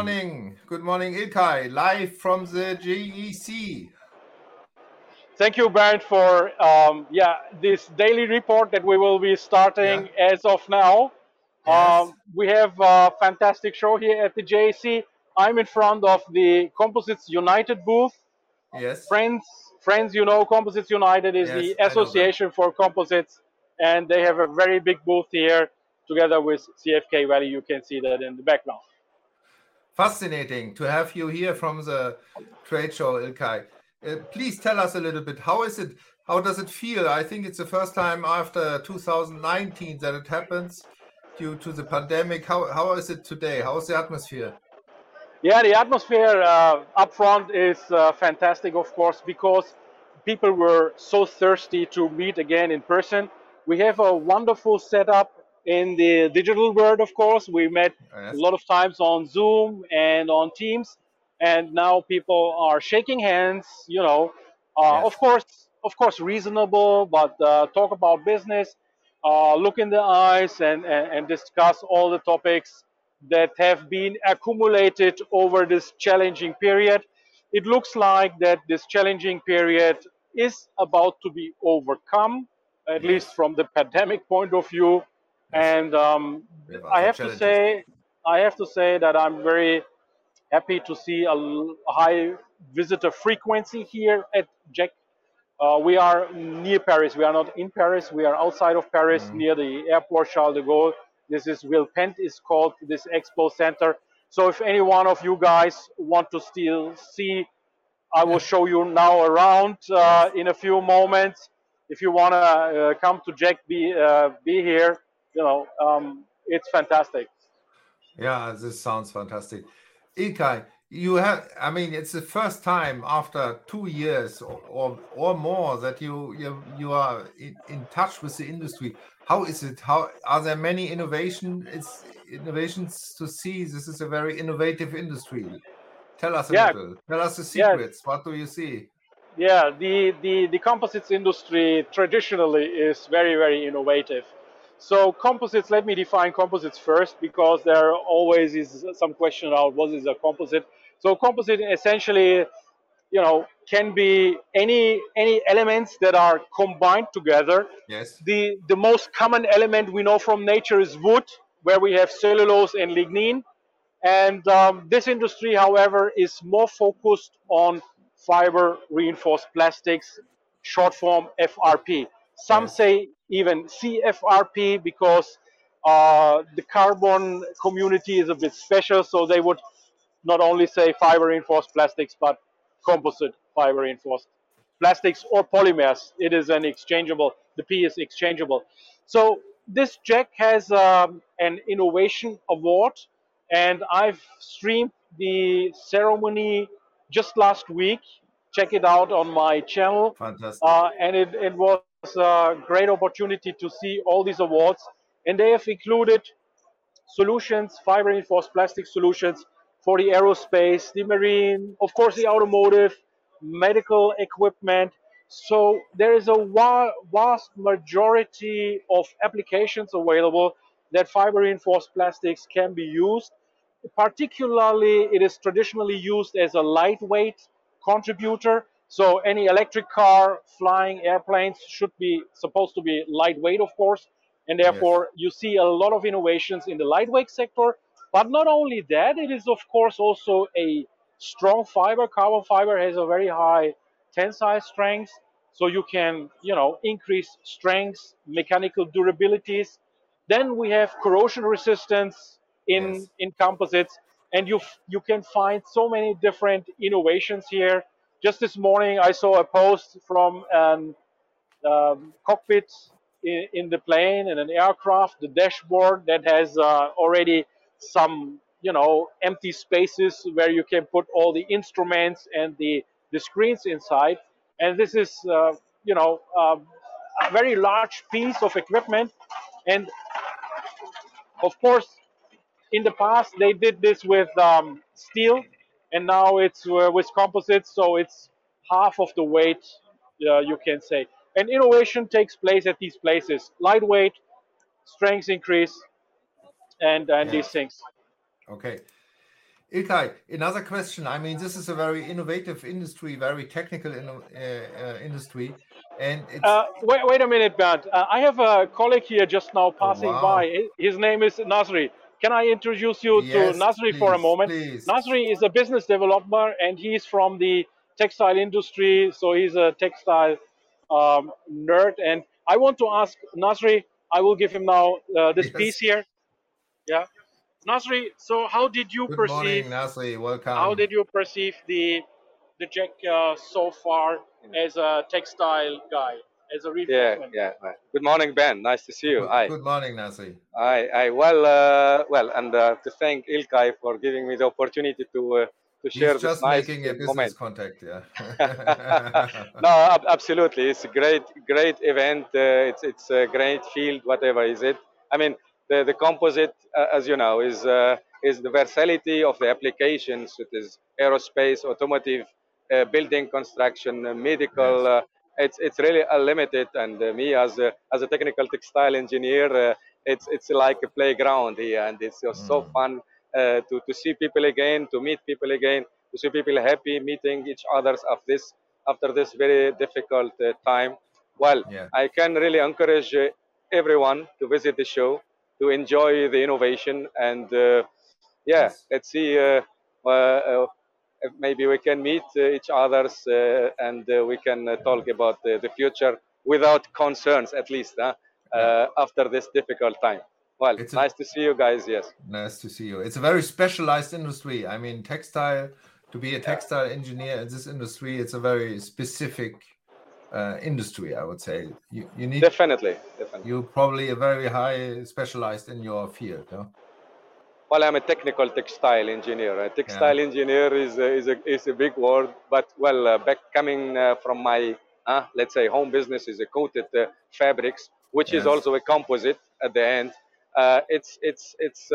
Morning. Good morning, Ilkay, live from the JEC. Thank you, Bernd, for um, yeah this daily report that we will be starting yeah. as of now. Yes. Um, we have a fantastic show here at the JEC. I'm in front of the Composites United booth. Yes. Friends, friends, you know, Composites United is yes, the association for composites, and they have a very big booth here together with CFK Valley. You can see that in the background fascinating to have you here from the trade show, Ilkay. Uh, please tell us a little bit. How is it? How does it feel? I think it's the first time after 2019 that it happens due to the pandemic. How, how is it today? How is the atmosphere? Yeah, the atmosphere uh, up front is uh, fantastic, of course, because people were so thirsty to meet again in person. We have a wonderful setup in the digital world, of course. We met yes. a lot of times on Zoom and on Teams, and now people are shaking hands. You know, uh, yes. of course, of course, reasonable, but uh, talk about business, uh, look in the eyes, and, and, and discuss all the topics that have been accumulated over this challenging period. It looks like that this challenging period is about to be overcome, at yes. least from the pandemic point of view and um, I have to say, I have to say that I'm very happy to see a high visitor frequency here at JEC. Uh, we are near Paris. We are not in Paris. We are outside of Paris, mm-hmm. near the airport Charles de Gaulle. This is Villepinte is called this expo center. So if any one of you guys want to still see, I will show you now around uh, in a few moments. If you want to uh, come to JEC, be uh, be here you know, um, it's fantastic. Yeah, this sounds fantastic. Ilkay, you have, I mean, it's the first time after two years or, or, or more that you, you, you are in, in touch with the industry. How is it? How are there many innovation, it's innovations to see? This is a very innovative industry. Tell us a yeah. little. Tell us the secrets. Yeah. What do you see? Yeah, the, the, the composites industry traditionally is very, very innovative. So composites, let me define composites first because there always is some question about what is a composite. So composite essentially, you know, can be any any elements that are combined together. Yes. The the most common element we know from nature is wood, where we have cellulose and lignin. And um, this industry, however, is more focused on fiber reinforced plastics, short form FRP. Some yes. say even CFRP because uh, the carbon community is a bit special, so they would not only say fiber reinforced plastics, but composite fiber reinforced plastics or polymers. It is an exchangeable, the P is exchangeable. So this JEC has um, an innovation award, and I've streamed the ceremony just last week. Check it out on my channel. Fantastic. Uh, and it, it was a great opportunity to see all these awards, and they have included solutions, fiber reinforced plastic solutions for the aerospace, the marine, of course, the automotive, medical equipment. So there is a vast majority of applications available that fiber reinforced plastics can be used. Particularly, it is traditionally used as a lightweight contributor so any electric car, flying airplanes should be supposed to be lightweight, of course, and therefore yes. you see a lot of innovations in the lightweight sector. But not only that, it is of course also a strong fiber. Carbon fiber has a very high tensile strength, so you can you know increase strength, mechanical durabilities. Then we have corrosion resistance in yes. in composites, and you you can find so many different innovations here just this morning, I saw a post from an um, cockpit in, in, the plane in an aircraft, the dashboard that has uh, already some you know empty spaces where you can put all the instruments and the the screens inside. And this is uh, you know um, a very large piece of equipment. And of course, in the past they did this with um, steel, and now it's uh, with composites, so it's half of the weight, uh, you can say. And innovation takes place at these places: lightweight, strength increase, and and yeah. these things. Okay. Ilkay, another question. I mean, this is a very innovative industry, very technical in, uh, uh, industry, and uh, wait, wait a minute, Bernd. Uh, I have a colleague here just now oh, passing oh, wow. by. His name is Nasri. Can I introduce you yes, to Nasri please, for a moment? Please. Nasri is a business developer, and he's from the textile industry, so he's a textile um, nerd. And I want to ask Nasri. I will give him now uh, this yes. piece here. Yeah. Nasri, so how did you Good perceive? Morning, Nasri, welcome. How did you perceive the the JEC uh, so far as a textile guy, as a reinforcement? Yeah, yeah. Good morning, Ben. Nice to see you. Good, Hi. Good morning, Nasri. Hi, hi. Well, uh, well, and uh, to thank Ilkay for giving me the opportunity to uh, to share He's this just nice making a business moment. contact, yeah. no, absolutely. It's a great, great event. Uh, it's it's a great field, whatever is it. I mean, the, the composite, uh, as you know, is, uh, is the versatility of the applications. It is aerospace, automotive, uh, building construction, medical. Yes. It's, it's really unlimited. And me as a, as a technical textile engineer, it's, it's like a playground here. And it's mm. so fun to, to see people again, to meet people again, to see people happy meeting each others of this, after this very difficult time. Well, yeah. I can really encourage everyone to visit the show to enjoy the innovation and uh, yeah yes. let's see uh, uh, Uh, maybe we can meet uh, each others uh, and we can talk about the future without concerns at least huh? after this difficult time. Well it's nice a, to see you guys yes. Nice to see you. It's a very specialized industry. I mean textile to be a textile yeah. engineer in this industry it's a very specific uh, industry i would say. You, you need definitely definitely. you're probably a very high specialized in your field no? Well i'm a technical textile engineer a textile yeah. engineer is a, is, a, is a big word but well uh, back coming uh, from my uh, let's say home business is a coated uh, fabrics which yes. is also a composite at the end uh, it's it's it's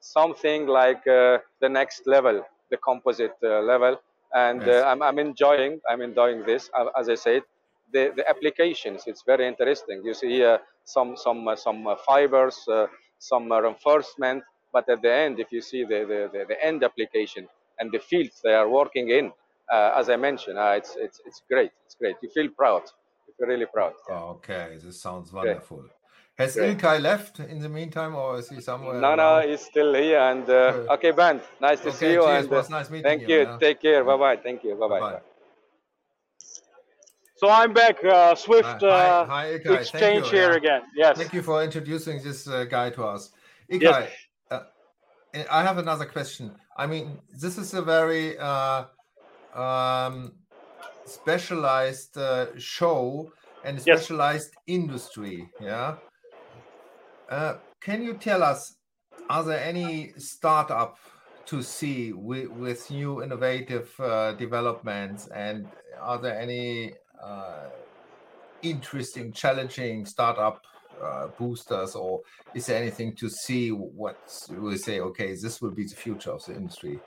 something like the next level the composite level and yes. I'm, I'm enjoying i'm enjoying this as i said the, the applications. It's very interesting. You see uh, some some uh, some uh, fibers, uh, some uh, reinforcement, but at the end, if you see the, the, the, end application and the fields they are working in, uh, as I mentioned, it's it's it's great. It's great. You feel proud. You feel really proud. Okay, this sounds wonderful. Great. Has Great. Ilkay left in the meantime, or is he somewhere? No, no, he's still here. And uh, okay, Ben, nice to okay, see you. Cheers, and uh, nice thank you. you Take care. Bye bye. Thank you. Bye bye. So I'm back. Uh, Swift uh, hi, hi, exchange you. here yeah. again. Yes. Thank you for introducing this uh, guy to us. Ilkay, yes. Uh, I have another question. I mean, this is a very uh, um, specialized uh, show and specialized yes. industry. Yeah. can you tell us, are there any startup to see with, with new innovative developments and are there any uh, interesting, challenging startup uh, boosters, or is there anything to see what we say? Okay, this will be the future of the industry.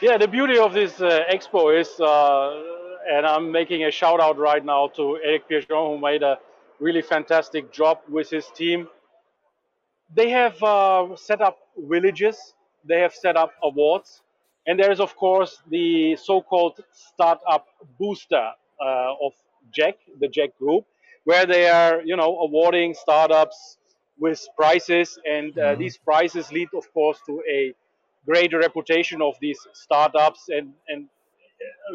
Yeah, the beauty of this uh, expo is, uh, and I'm making a shout out right now to Eric Pierron, who made a really fantastic job with his team. They have uh, set up villages, they have set up awards, and there is, of course, the so called startup booster uh, of JEC, the JEC Group, where they are, you know, awarding startups with prizes, and mm-hmm. these prizes lead, of course, to a greater reputation of these startups, and and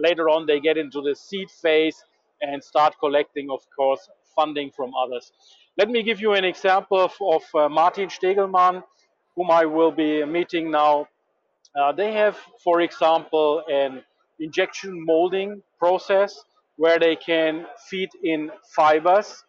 later on they get into the seed phase and start collecting, of course, funding from others. Let me give you an example of, of uh, Martin Stegelmann, whom I will be meeting now. Uh, they have, for example, an injection molding process where they can feed in fibers.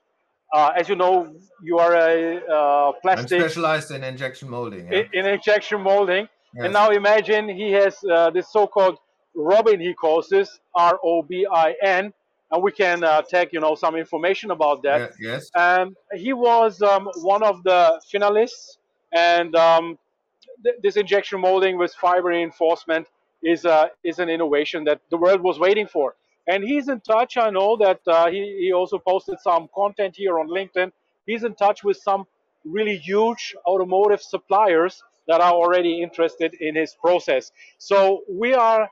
Uh, as you know, you are a uh, plastic. I'm specialized in injection molding. Yeah? In, in, injection molding, Yes. And now imagine he has uh, this so-called Robin, he calls this R-O-B-I-N, and we can uh, take you know some information about that. Yes. And he was um, one of the finalists, and um, th- this injection molding with fiber reinforcement is uh, is an innovation that the world was waiting for. And he's in touch. I know that uh, he he also posted some content here on LinkedIn. He's in touch with some really huge automotive suppliers that are already interested in his process. So we are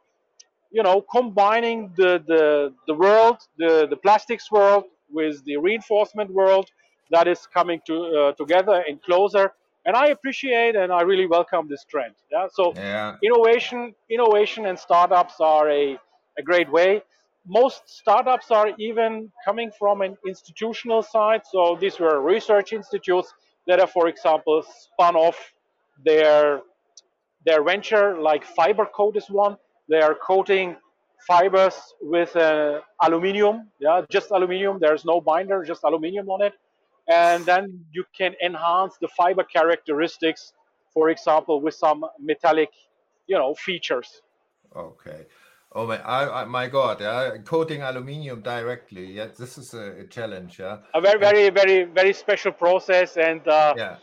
you know, combining the, the, the world, the, the plastics world with the reinforcement world that is coming to, uh, together and closer. And I appreciate and I really welcome this trend. Yeah. So yeah. innovation, innovation and startups are a, a great way. Most startups are even coming from an institutional side. So these were research institutes that have, for example, spun off their their venture, like FiberCoat is one, they are coating fibers with uh, aluminium, yeah, just aluminium. There's no binder, just aluminium on it, and then you can enhance the fiber characteristics, for example, with some metallic, you know, features. Okay. Oh my, I, I, my God! Yeah, coating aluminium directly. Yeah, this is a, a challenge. Yeah, a very, very, very, very special process, and uh, yeah.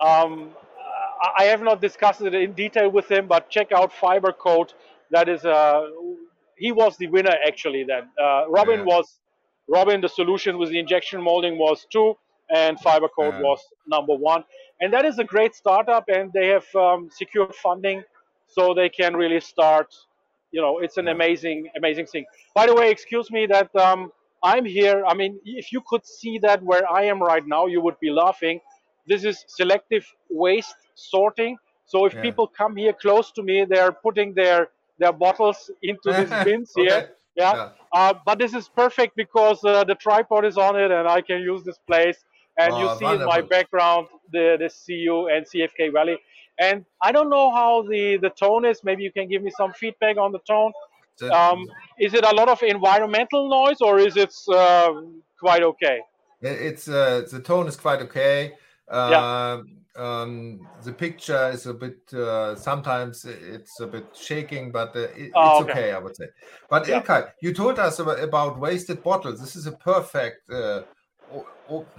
Um, I have not discussed it in detail with him, but check out FiberCoat that is uh, he was the winner actually. Then uh, Robin yeah. was Robin. The solution with the injection molding was two, and FiberCoat yeah. was number one. And that is a great startup, and they have um, secured funding, so they can really start. You know, it's an amazing, amazing thing. By the way, excuse me that um, I'm here. I mean, if you could see that where I am right now, you would be laughing. This is selective waste sorting. So if people come here close to me, they're putting their their bottles into these bins okay. here. Yeah. yeah. Uh, but this is perfect because uh, the tripod is on it and I can use this place. And oh, you see wonderful. in my background the, the CU and CFK Valley. And I don't know how the, the tone is. Maybe you can give me some feedback on the tone. Um, is it a lot of environmental noise or is it uh, quite okay? It's uh, the tone is quite okay. yeah um, um, the picture is a bit uh, sometimes it's a bit shaking, but uh, it, oh, it's okay. okay. I would say. But yeah. Ilkay, you told us about, about, wasted bottles. This is a perfect uh,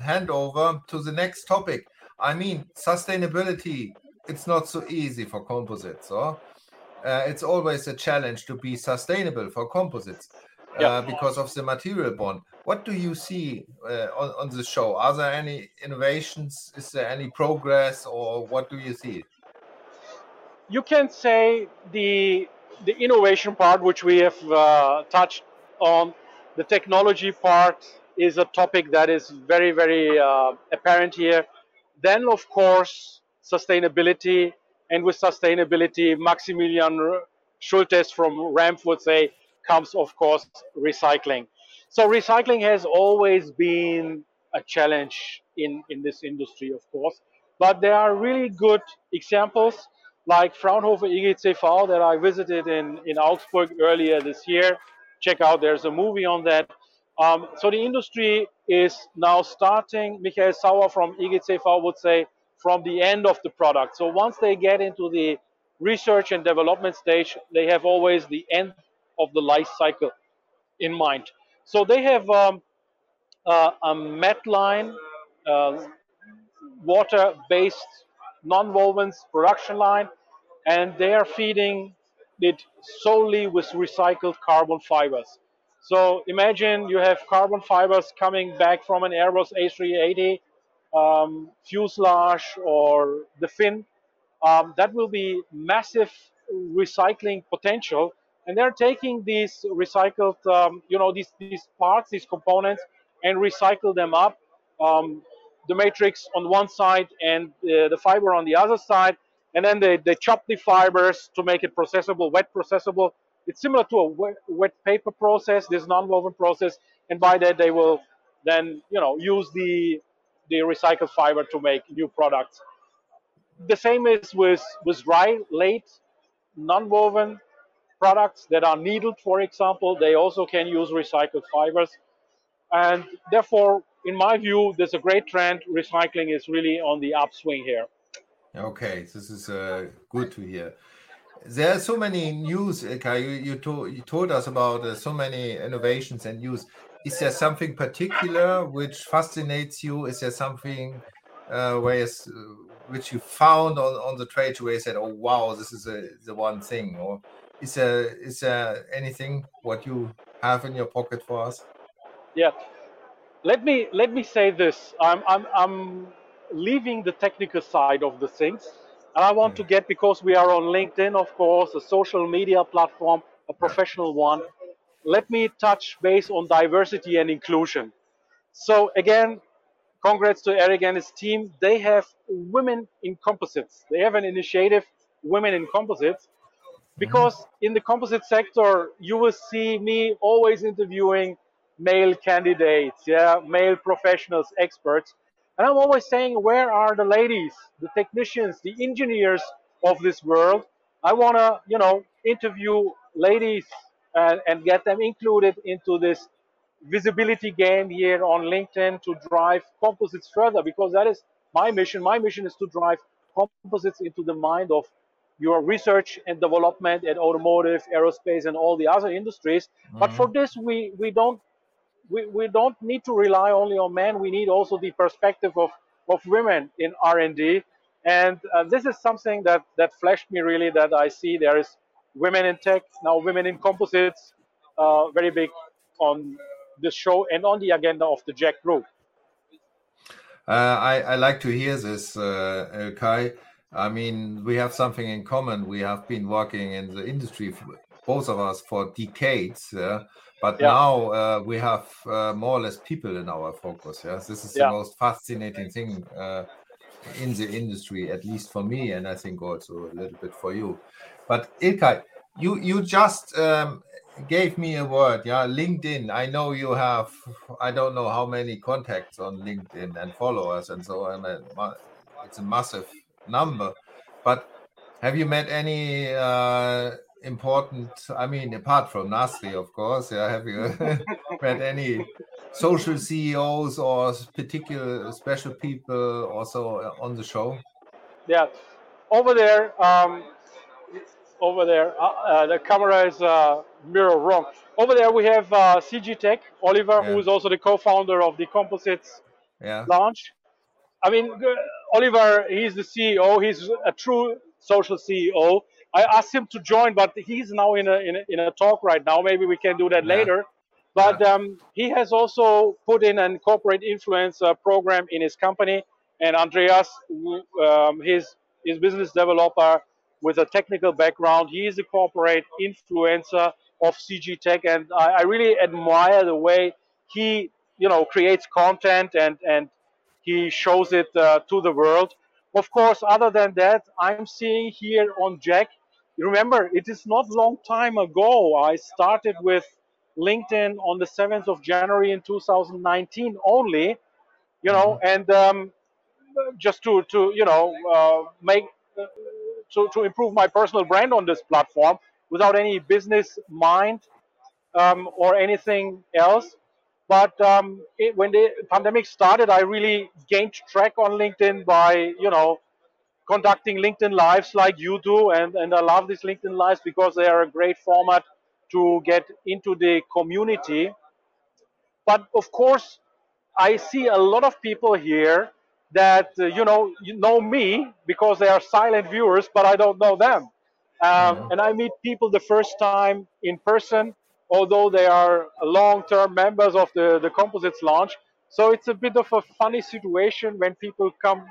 handover to the next topic. I mean, sustainability. It's not so easy for composites, or uh, it's always a challenge to be sustainable for composites yeah. Uh, because of the material bond. What do you see uh, on, on the show? Are there any innovations? Is there any progress, or what do you see? You can say the the innovation part, which we have uh, touched on, the technology part is a topic that is very, very uh, apparent here. Then, of course, sustainability, and with sustainability, Maximilian Schultes from RAMPF would say comes, of course, recycling. So recycling has always been a challenge in, in this industry, of course. But there are really good examples like Fraunhofer IGCV that I visited in, in Augsburg earlier this year. Check out, there's a movie on that. Um, so the industry is now starting, Michael Sauer from IGCV would say, from the end of the product. So once they get into the research and development stage, they have always the end of the life cycle in mind. So they have um, uh, a mat line, uh, water-based non-wovens production line, and they are feeding it solely with recycled carbon fibers. So imagine you have carbon fibers coming back from an Airbus A380 um, fuselage or the fin. Um, that will be massive recycling potential and they're taking these recycled, um, you know, these these parts, these components, and recycle them up. Um, the matrix on one side and uh, the fiber on the other side, and then they, they chop the fibers to make it processable, wet processable. It's similar to a wet, wet paper process, this non-woven process, and by that they will then, you know, use the the recycled fiber to make new products. The same is with with dry, late, non-woven products that are needled, for example, they also can use recycled fibers. And therefore, in my view, there's a great trend. Recycling is really on the upswing here. Okay, this is uh, good to hear. there are so many news. Okay, you you, to, you told us about uh, so many innovations and news. Is there something particular which fascinates you? Is there something uh, where uh, which you found on, on the trade where you said, "Oh wow, this is a, the one thing"? Or is there is there anything what you have in your pocket for us? Yeah, let me let me say this. I'm I'm I'm leaving the technical side of the things and I want to get, because we are on LinkedIn, of course, a social media platform, a professional one, let me touch base on diversity and inclusion. So again, congrats to Eric and his team. They have women in composites. They have an initiative, Women in Composites, because in the composite sector, you will see me always interviewing male candidates, yeah, male professionals, experts. And I'm always saying, where are the ladies, the technicians, the engineers of this world? I want to, you know, interview ladies and, and get them included into this visibility game here on LinkedIn to drive composites further because that is my mission. My mission is to drive composites into the mind of your research and development at automotive, aerospace, and all the other industries. Mm-hmm. But for this, we, we don't we, we don't need to rely only on men. We need also the perspective of, of women in R&D. And uh, this is something that, that flashed me really that I see there is women in tech, now women in composites, uh, very big on this show and on the agenda of the JEC group. Uh, I, I like to hear this, uh, Kai. I mean, we have something in common. We have been working in the industry, both of us, for decades. Yeah? But yeah. now uh, we have uh, more or less people in our focus. Yes, this is yeah. the most fascinating thing uh, in the industry, at least for me, and I think also a little bit for you. But Ilkay, you you just um, gave me a word, yeah, LinkedIn. I know you have, I don't know how many contacts on LinkedIn and followers and so on. It's a massive number, but have you met any uh, important? I mean, apart from Nasri, of course, yeah, have you met any social CEOs or particular special people also on the show? Yeah, over there, um, over there, uh, uh, the camera is uh, mirror wrong. Over there, we have uh, CG Tech, Oliver, yeah. who is also the co-founder of the Composites yeah. Lounge. I mean, Oliver, he's the CEO. He's a true social CEO. I asked him to join, but he's now in a, in a, in a talk right now. Maybe we can do that yeah. later. But yeah. um, he has also put in an corporate influence uh, program in his company. And Andreas, um, his, his business developer with a technical background, he is a corporate influencer of CG Tech. And I, I really admire the way he, you know, creates content and, and he shows it uh, to the world. Of course, other than that, I'm seeing here on JEC. remember, it is not long time ago. I started with LinkedIn on the 7th of January in 2019 only, you know, mm-hmm. and um, just to, to you know, uh, make, to, to improve my personal brand on this platform without any business mind um, or anything else. But um, it, when the pandemic started, I really gained track on LinkedIn by, you know, conducting LinkedIn Lives like you do. And, and I love these LinkedIn Lives because they are a great format to get into the community. But of course, I see a lot of people here that, uh, you know, you know me because they are silent viewers, but I don't know them. Um. And I meet people the first time in person, although they are long-term members of the, the Composites Lounge. So it's a bit of a funny situation when people come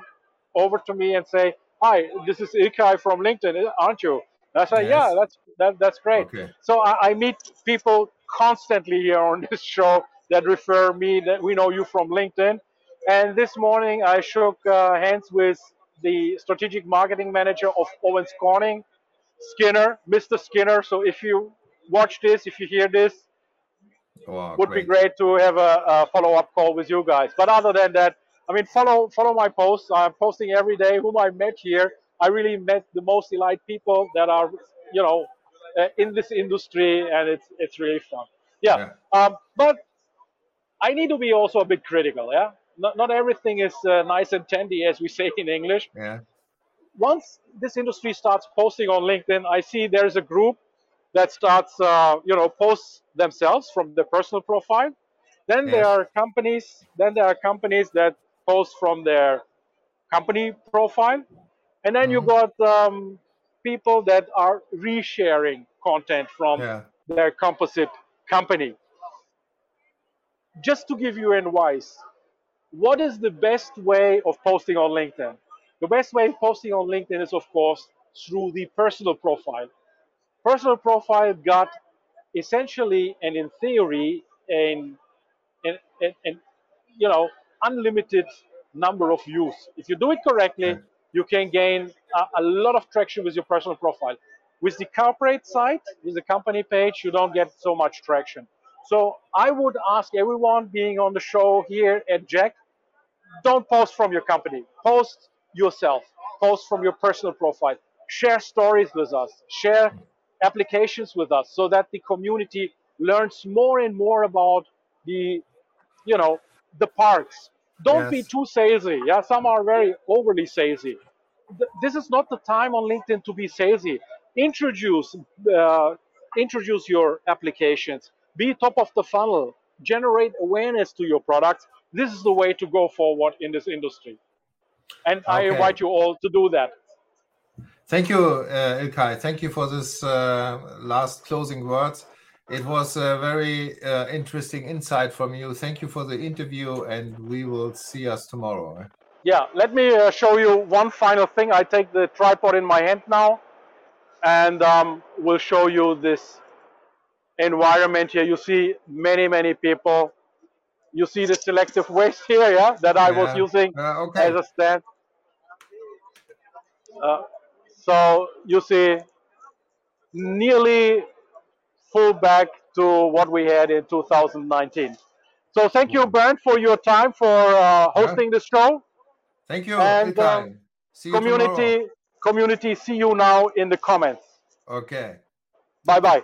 over to me and say, hi, this is Ilkay from LinkedIn, aren't you? And I say, yes. yeah, that's that, that's great. Okay. So I, I, meet people constantly here on this show that refer me that we know you from LinkedIn. And this morning I shook uh, hands with the strategic marketing manager of Owens Corning, Skinner, Mr. Skinner. So if you watch this, if you hear this, wow, would great. be great to have a, a follow-up call with you guys. But other than that, I mean, follow follow my posts. I'm posting every day whom I met here. I really met the most elite people that are, you know, uh, in this industry, and it's it's really fun. Yeah. yeah. Um, but I need to be also a bit critical. Yeah. Not not everything is uh, nice and tandy, as we say in English. Yeah. once this industry starts posting on LinkedIn, I see there's a group that starts, uh, you know, posts themselves from their personal profile. Then there are companies. Then there are companies that post from their company profile, and then you Mhm. got um, people that are resharing content from Yeah. their composite company. Just to give you advice, what is the best way of posting on LinkedIn? The best way of posting on LinkedIn is, of course, through the personal profile. Personal profile got essentially and in theory an, an, an, an you know unlimited number of views. If you do it correctly, you can gain a, a lot of traction with your personal profile. With the corporate site, with the company page, you don't get so much traction. So I would ask everyone being on the show here at JEC, don't post from your company. Post yourself. Post from your personal profile. Share stories with us. Share applications with us so that the community learns more and more about the, you know, the parks. Don't be too salesy. Yeah, some are very overly salesy. Th- This is not the time on LinkedIn to be salesy. Introduce, uh, introduce your applications. Be top of the funnel. Generate awareness to your products. This is the way to go forward in this industry. And I invite you all to do that. Thank you, uh, Ilkay. Thank you for this uh, last closing words. It was a very uh, interesting insight from you. Thank you for the interview, and we will see us tomorrow. eh? Yeah, let me uh, show you one final thing. I take the tripod in my hand now, and um, we'll show you this environment here. You see many, many people. You see the selective waste here, yeah, that I was using Uh, okay. as a stand. Uh, so you see nearly full back to what we had in 2019. So thank you, Bernd, for your time for uh, hosting this show. Thank you, And, um, you tomorrow. community community see you now in the comments Okay. bye bye